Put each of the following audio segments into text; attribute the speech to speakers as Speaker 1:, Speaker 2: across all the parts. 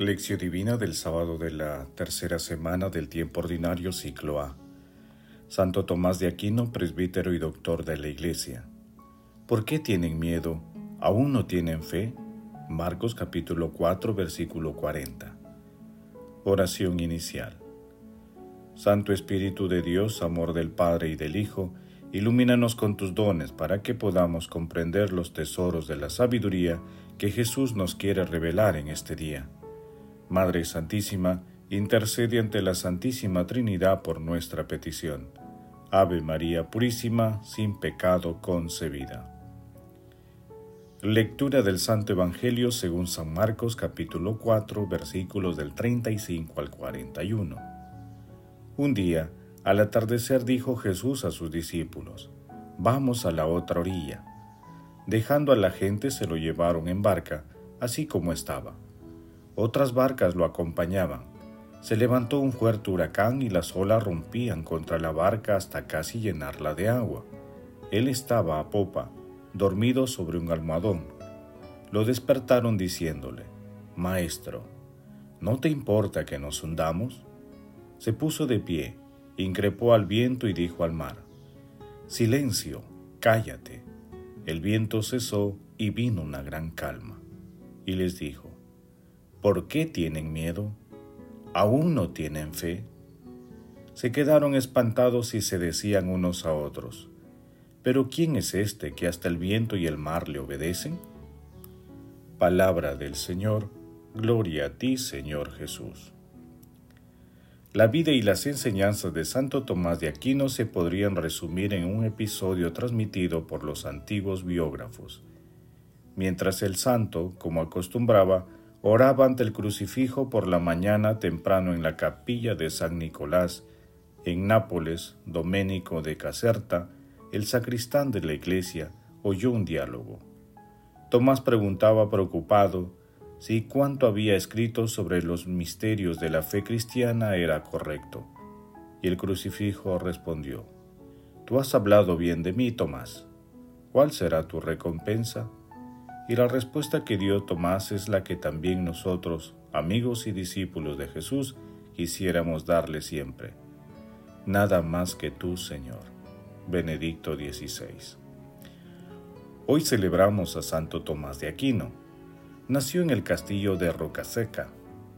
Speaker 1: Lección Divina del sábado de la tercera semana del tiempo ordinario ciclo A. Santo Tomás de Aquino, presbítero y doctor de la Iglesia. ¿Por qué tienen miedo? ¿Aún no tienen fe? Marcos capítulo 4 versículo 40. Oración inicial. Santo Espíritu de Dios, amor del Padre y del Hijo, ilumínanos con tus dones para que podamos comprender los tesoros de la sabiduría que Jesús nos quiere revelar en este día Madre Santísima, intercede ante la Santísima Trinidad por nuestra petición. Ave María Purísima, sin pecado concebida. Lectura del Santo Evangelio según San Marcos capítulo 4 versículos del 35 al 41. Un día, al atardecer dijo Jesús a sus discípulos, Vamos a la otra orilla. Dejando a la gente se lo llevaron en barca, así como estaba otras barcas lo acompañaban. Se levantó un fuerte huracán y las olas rompían contra la barca hasta casi llenarla de agua. Él estaba a popa, dormido sobre un almohadón. Lo despertaron diciéndole, Maestro, ¿no te importa que nos hundamos? Se puso de pie, increpó al viento y dijo al mar, Silencio, cállate. El viento cesó y vino una gran calma. Y les dijo, ¿Por qué tienen miedo? ¿Aún no tienen fe? Se quedaron espantados y se decían unos a otros, ¿pero quién es este que hasta el viento y el mar le obedecen? Palabra del Señor, gloria a ti Señor Jesús. La vida y las enseñanzas de Santo Tomás de Aquino se podrían resumir en un episodio transmitido por los antiguos biógrafos. Mientras el santo, como acostumbraba, oraba ante el crucifijo por la mañana temprano en la capilla de San Nicolás, en Nápoles, Doménico de Caserta, el sacristán de la iglesia, oyó un diálogo. Tomás preguntaba preocupado si cuanto había escrito sobre los misterios de la fe cristiana era correcto. Y el crucifijo respondió, Tú has hablado bien de mí, Tomás. ¿Cuál será tu recompensa? Y la respuesta que dio Tomás es la que también nosotros, amigos y discípulos de Jesús, quisiéramos darle siempre. Nada más que tú, Señor. Benedicto XVI. Hoy celebramos a Santo Tomás de Aquino. Nació en el castillo de Rocaseca,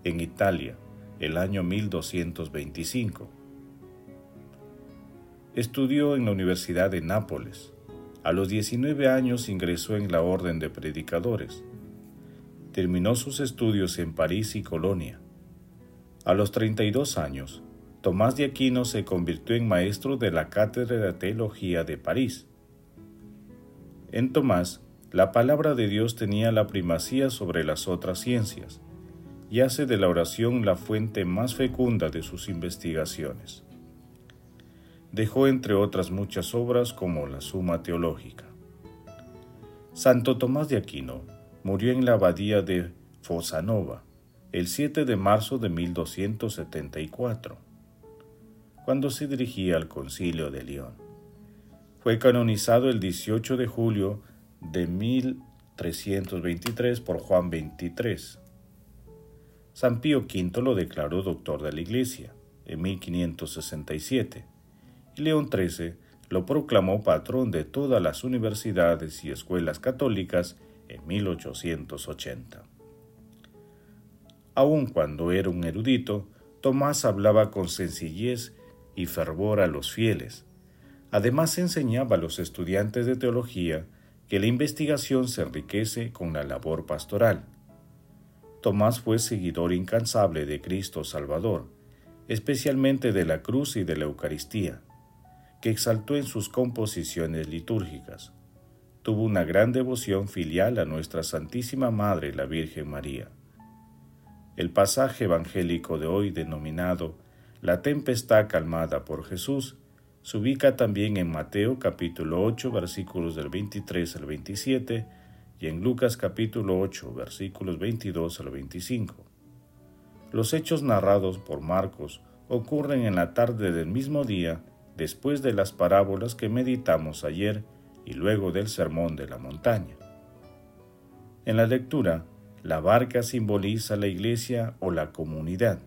Speaker 1: en Italia, el año 1225. Estudió en la Universidad de Nápoles, a los 19 años ingresó en la Orden de Predicadores. Terminó sus estudios en París y Colonia. A los 32 años, Tomás de Aquino se convirtió en maestro de la Cátedra de Teología de París. En Tomás, la palabra de Dios tenía la primacía sobre las otras ciencias y hace de la oración la fuente más fecunda de sus investigaciones dejó entre otras muchas obras como la Suma Teológica. Santo Tomás de Aquino murió en la abadía de Fosanova el 7 de marzo de 1274, cuando se dirigía al concilio de León. Fue canonizado el 18 de julio de 1323 por Juan XXIII. San Pío V lo declaró doctor de la Iglesia en 1567 y León XIII lo proclamó patrón de todas las universidades y escuelas católicas en 1880. Aun cuando era un erudito, Tomás hablaba con sencillez y fervor a los fieles. Además enseñaba a los estudiantes de teología que la investigación se enriquece con la labor pastoral. Tomás fue seguidor incansable de Cristo Salvador, especialmente de la cruz y de la Eucaristía que exaltó en sus composiciones litúrgicas. Tuvo una gran devoción filial a nuestra Santísima Madre la Virgen María. El pasaje evangélico de hoy denominado La tempestad calmada por Jesús se ubica también en Mateo capítulo 8 versículos del 23 al 27 y en Lucas capítulo 8 versículos 22 al 25. Los hechos narrados por Marcos ocurren en la tarde del mismo día después de las parábolas que meditamos ayer y luego del sermón de la montaña. En la lectura, La barca simboliza la iglesia o la comunidad,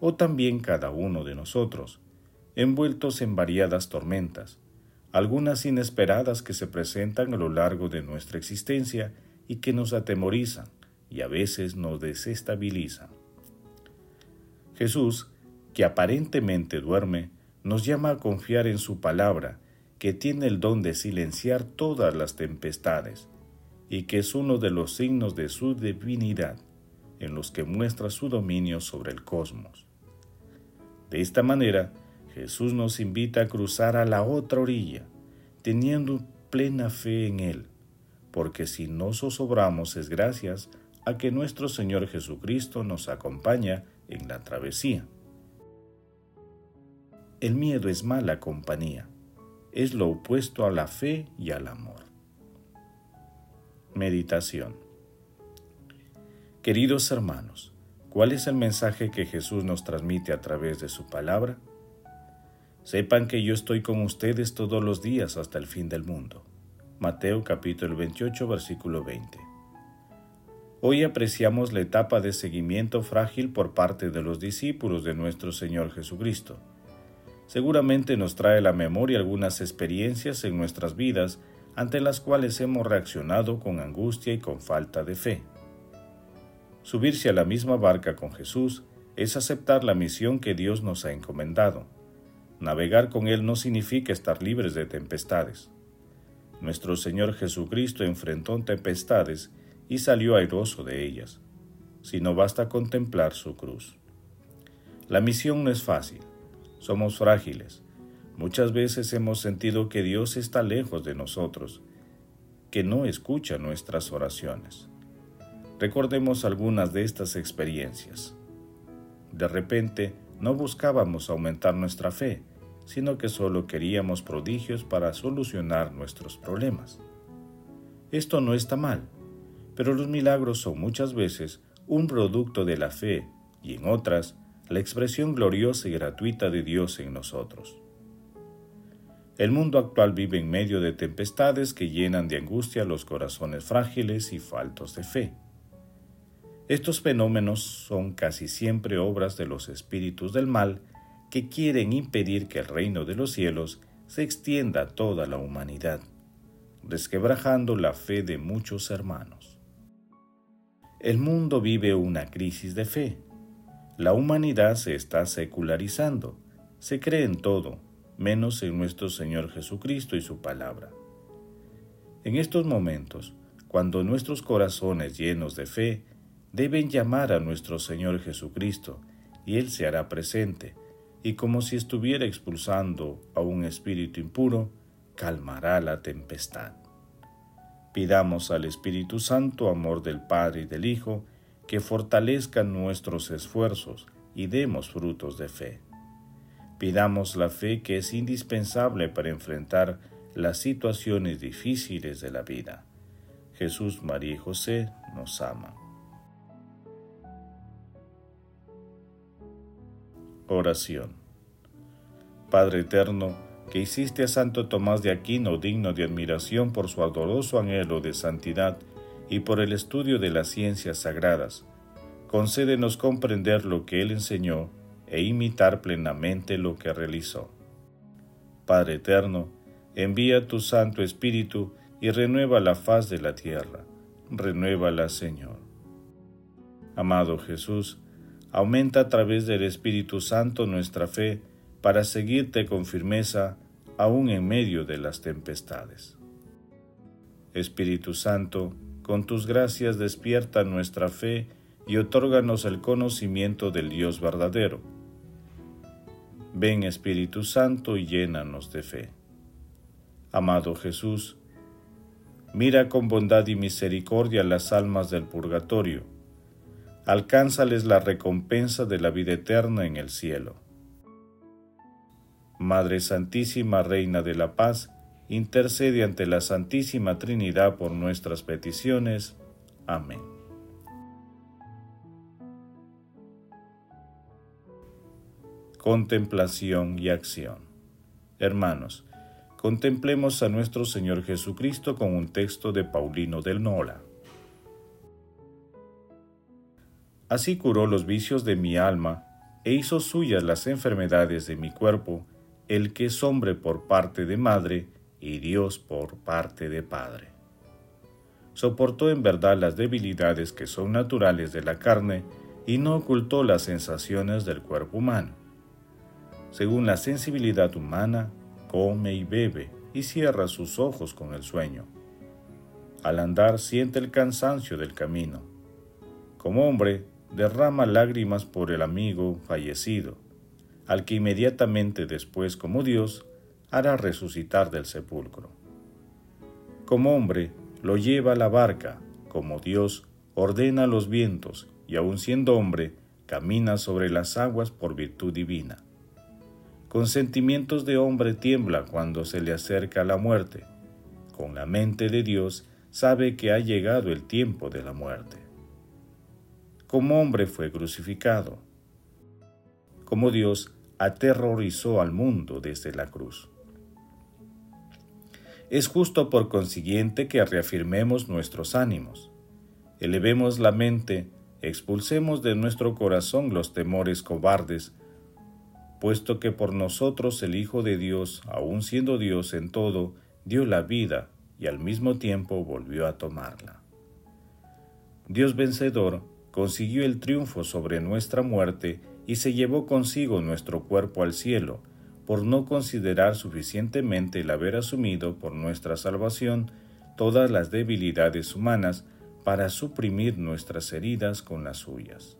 Speaker 1: o también cada uno de nosotros, envueltos en variadas tormentas, algunas inesperadas que se presentan a lo largo de nuestra existencia y que nos atemorizan y a veces nos desestabilizan. Jesús, que aparentemente duerme, nos llama a confiar en su palabra, que tiene el don de silenciar todas las tempestades, y que es uno de los signos de su divinidad, en los que muestra su dominio sobre el cosmos. De esta manera, Jesús nos invita a cruzar a la otra orilla, teniendo plena fe en Él, porque si no zozobramos es gracias a que nuestro Señor Jesucristo nos acompaña en la travesía. El miedo es mala compañía, es lo opuesto a la fe y al amor. Meditación Queridos hermanos, ¿cuál es el mensaje que Jesús nos transmite a través de su palabra? Sepan que yo estoy con ustedes todos los días hasta el fin del mundo. Mateo capítulo 28 versículo 20. Hoy apreciamos la etapa de seguimiento frágil por parte de los discípulos de nuestro Señor Jesucristo. Seguramente nos trae a la memoria algunas experiencias en nuestras vidas ante las cuales hemos reaccionado con angustia y con falta de fe. Subirse a la misma barca con Jesús es aceptar la misión que Dios nos ha encomendado Navegar con Él no significa estar libres de tempestades. Nuestro Señor Jesucristo enfrentó tempestades y salió airoso de ellas, si no basta contemplar su cruz. La misión no es fácil, somos frágiles. Muchas veces hemos sentido que Dios está lejos de nosotros, que no escucha nuestras oraciones. Recordemos algunas de estas experiencias. De repente, no buscábamos aumentar nuestra fe, sino que solo queríamos prodigios para solucionar nuestros problemas. Esto no está mal, pero los milagros son muchas veces un producto de la fe y en otras la expresión gloriosa y gratuita de Dios en nosotros. El mundo actual vive en medio de tempestades que llenan de angustia los corazones frágiles y faltos de fe. Estos fenómenos son casi siempre obras de los espíritus del mal que quieren impedir que el reino de los cielos se extienda a toda la humanidad, resquebrajando la fe de muchos hermanos. El mundo vive una crisis de fe. La humanidad se está secularizando, se cree en todo, menos en nuestro Señor Jesucristo y su palabra. En estos momentos, cuando nuestros corazones llenos de fe deben llamar a nuestro Señor Jesucristo, y Él se hará presente, y como si estuviera expulsando a un espíritu impuro, calmará la tempestad. Pidamos al Espíritu Santo, amor del Padre y del Hijo, que fortalezcan nuestros esfuerzos y demos frutos de fe. Pidamos la fe que es indispensable para enfrentar las situaciones difíciles de la vida. Jesús, María y José nos aman. Oración. Padre eterno, que hiciste a Santo Tomás de Aquino digno de admiración por su ardoroso anhelo de santidad y por el estudio de las ciencias sagradas, concédenos comprender lo que él enseñó e imitar plenamente lo que realizó. Padre eterno, envía tu Santo Espíritu y renueva la faz de la tierra. Renuévala, Señor. Amado Jesús, Aumenta a través del Espíritu Santo nuestra fe para seguirte con firmeza aún en medio de las tempestades. Espíritu Santo, con tus gracias despierta nuestra fe y otórganos el conocimiento del Dios verdadero. Ven Espíritu Santo y llénanos de fe. Amado Jesús, mira con bondad y misericordia las almas del purgatorio alcánzales la recompensa de la vida eterna en el cielo. Madre Santísima, Reina de la Paz, intercede ante la Santísima Trinidad por nuestras peticiones. Amén. Contemplación y acción. Hermanos, contemplemos a nuestro Señor Jesucristo con un texto de Paulino del Nola. Así curó los vicios de mi alma e hizo suyas las enfermedades de mi cuerpo, el que es hombre por parte de madre y Dios por parte de Padre. Soportó en verdad las debilidades que son naturales de la carne y no ocultó las sensaciones del cuerpo humano. Según la sensibilidad humana, come y bebe y cierra sus ojos con el sueño. Al andar siente el cansancio del camino. Como hombre, derrama lágrimas por el amigo fallecido, al que inmediatamente después, como Dios, hará resucitar del sepulcro. Como hombre, lo lleva a la barca, como Dios ordena los vientos, y aun siendo hombre, camina sobre las aguas por virtud divina. Con sentimientos de hombre tiembla cuando se le acerca la muerte. Con la mente de Dios sabe que ha llegado el tiempo de la muerte. Como hombre fue crucificado. Como Dios aterrorizó al mundo desde la cruz. Es justo por consiguiente que reafirmemos nuestros ánimos, elevemos la mente, expulsemos de nuestro corazón los temores cobardes, puesto que por nosotros el Hijo de Dios, aun siendo Dios en todo, dio la vida y al mismo tiempo volvió a tomarla. Dios vencedor consiguió el triunfo sobre nuestra muerte y se llevó consigo nuestro cuerpo al cielo, por no considerar suficientemente el haber asumido por nuestra salvación todas las debilidades humanas para suprimir nuestras heridas con las suyas.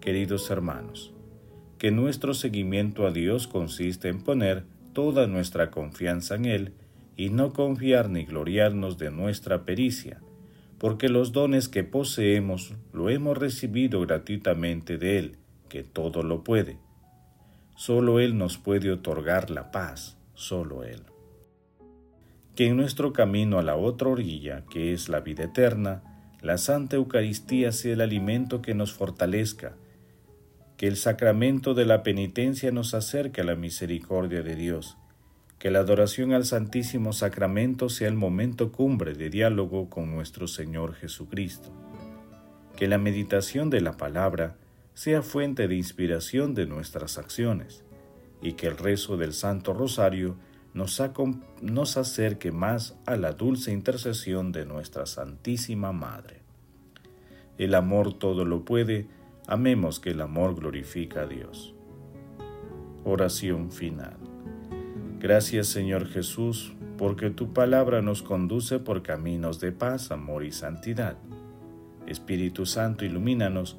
Speaker 1: Queridos hermanos, que nuestro seguimiento a Dios consiste en poner toda nuestra confianza en Él y no confiar ni gloriarnos de nuestra pericia, porque los dones que poseemos lo hemos recibido gratuitamente de Él, que todo lo puede. Solo Él nos puede otorgar la paz, solo Él. Que en nuestro camino a la otra orilla, que es la vida eterna, la Santa Eucaristía sea el alimento que nos fortalezca, que el sacramento de la penitencia nos acerque a la misericordia de Dios, que la adoración al Santísimo Sacramento sea el momento cumbre de diálogo con nuestro Señor Jesucristo, que la meditación de la palabra sea fuente de inspiración de nuestras acciones, y que el rezo del Santo Rosario nos, nos acerque más a la dulce intercesión de nuestra Santísima Madre. El amor todo lo puede, Amemos que el amor glorifica a Dios. Oración final. Gracias Señor Jesús, porque tu palabra nos conduce por caminos de paz, amor y santidad. Espíritu Santo, ilumínanos